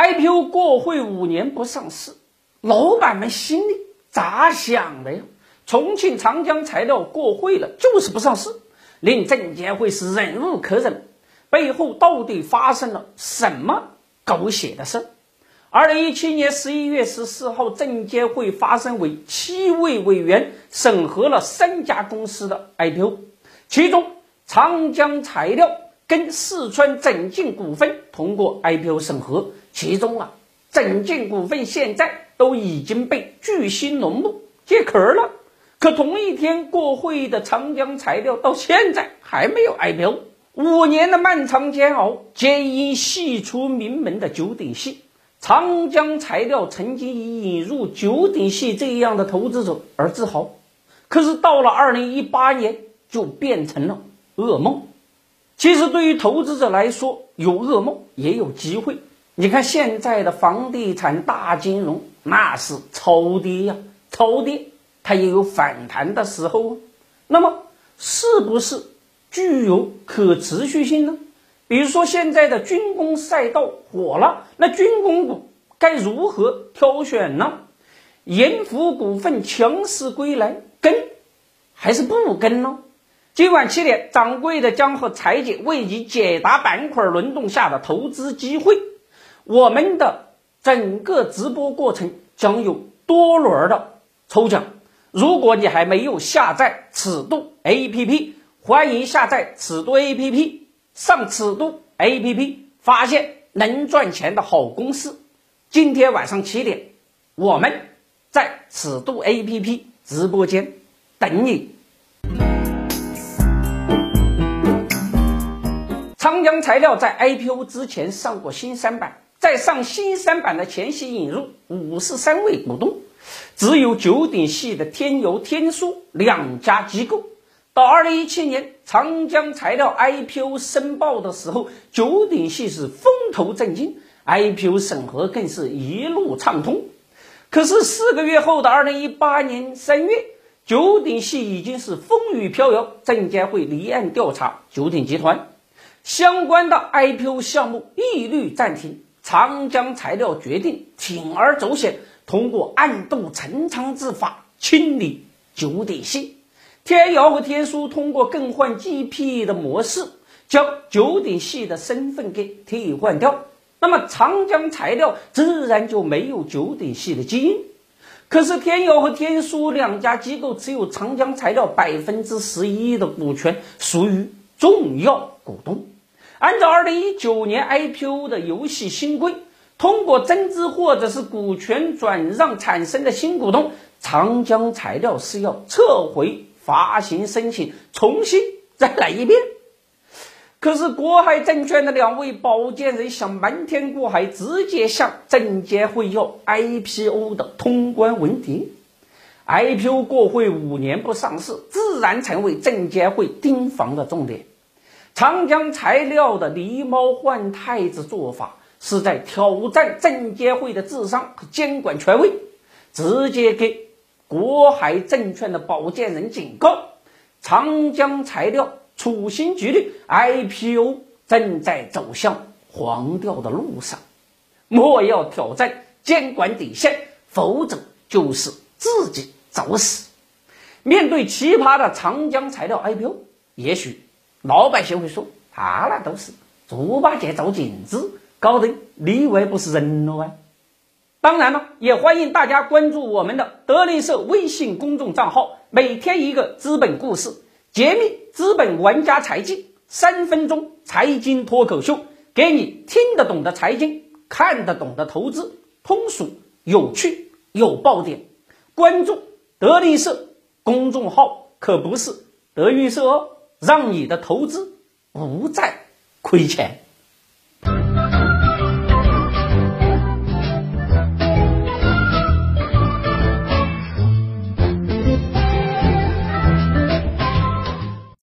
IPO 过会五年不上市，老板们心里咋想的呀？重庆长江材料过会了，就是不上市，令证监会是忍无可忍。背后到底发生了什么狗血的事？二零一七年十一月十四号，证监会发生为七位委员审核了三家公司的 IPO，其中长江材料跟四川整进股份通过 IPO 审核。其中啊，整进股份现在都已经被巨星农牧借壳了，可同一天过会的长江材料到现在还没有 IPO。五年的漫长煎熬，皆因系出名门的九鼎系。长江材料曾经以引入九鼎系这样的投资者而自豪，可是到了二零一八年，就变成了噩梦。其实对于投资者来说，有噩梦也有机会。你看现在的房地产大金融，那是超跌呀，超跌，它也有反弹的时候啊。那么，是不是？具有可持续性呢？比如说现在的军工赛道火了，那军工股该如何挑选呢？盐湖股份强势归来，跟还是不跟呢？今晚七点，掌柜的将和财姐为你解答板块轮动下的投资机会。我们的整个直播过程将有多轮的抽奖。如果你还没有下载尺度 APP。欢迎下载尺度 APP，上尺度 APP 发现能赚钱的好公司。今天晚上七点，我们在尺度 APP 直播间等你。长江材料在 IPO 之前上过新三板，在上新三板的前夕引入五十三位股东，只有九鼎系的天游天舒两家机构。到二零一七年长江材料 IPO 申报的时候，九鼎系是风头正劲，IPO 审核更是一路畅通。可是四个月后的二零一八年三月，九鼎系已经是风雨飘摇，证监会立案调查九鼎集团相关的 IPO 项目一律暂停。长江材料决定铤而走险，通过暗度陈仓之法清理九鼎系。天瑶和天书通过更换 GP 的模式，将九鼎系的身份给替换掉，那么长江材料自然就没有九鼎系的基因。可是天瑶和天书两家机构持有长江材料百分之十一的股权，属于重要股东。按照二零一九年 IPO 的游戏新规，通过增资或者是股权转让产生的新股东，长江材料是要撤回。发行申请重新再来一遍，可是国海证券的两位保荐人想瞒天过海，直接向证监会要 IPO 的通关文牒。IPO 过会五年不上市，自然成为证监会盯防的重点。长江材料的狸猫换太子做法，是在挑战证监会的智商和监管权威，直接给。国海证券的保荐人警告：长江材料处心积虑 IPO，正在走向黄掉的路上。莫要挑战监管底线，否则就是自己找死。面对奇葩的长江材料 IPO，也许老百姓会说：“他那都是猪八戒照镜子，搞得里外不是人了啊！”当然了，也欢迎大家关注我们的德林社微信公众账号，每天一个资本故事，揭秘资本玩家财经，三分钟财经脱口秀，给你听得懂的财经，看得懂的投资，通俗有趣有爆点。关注德力社公众号，可不是德云社哦，让你的投资不再亏钱。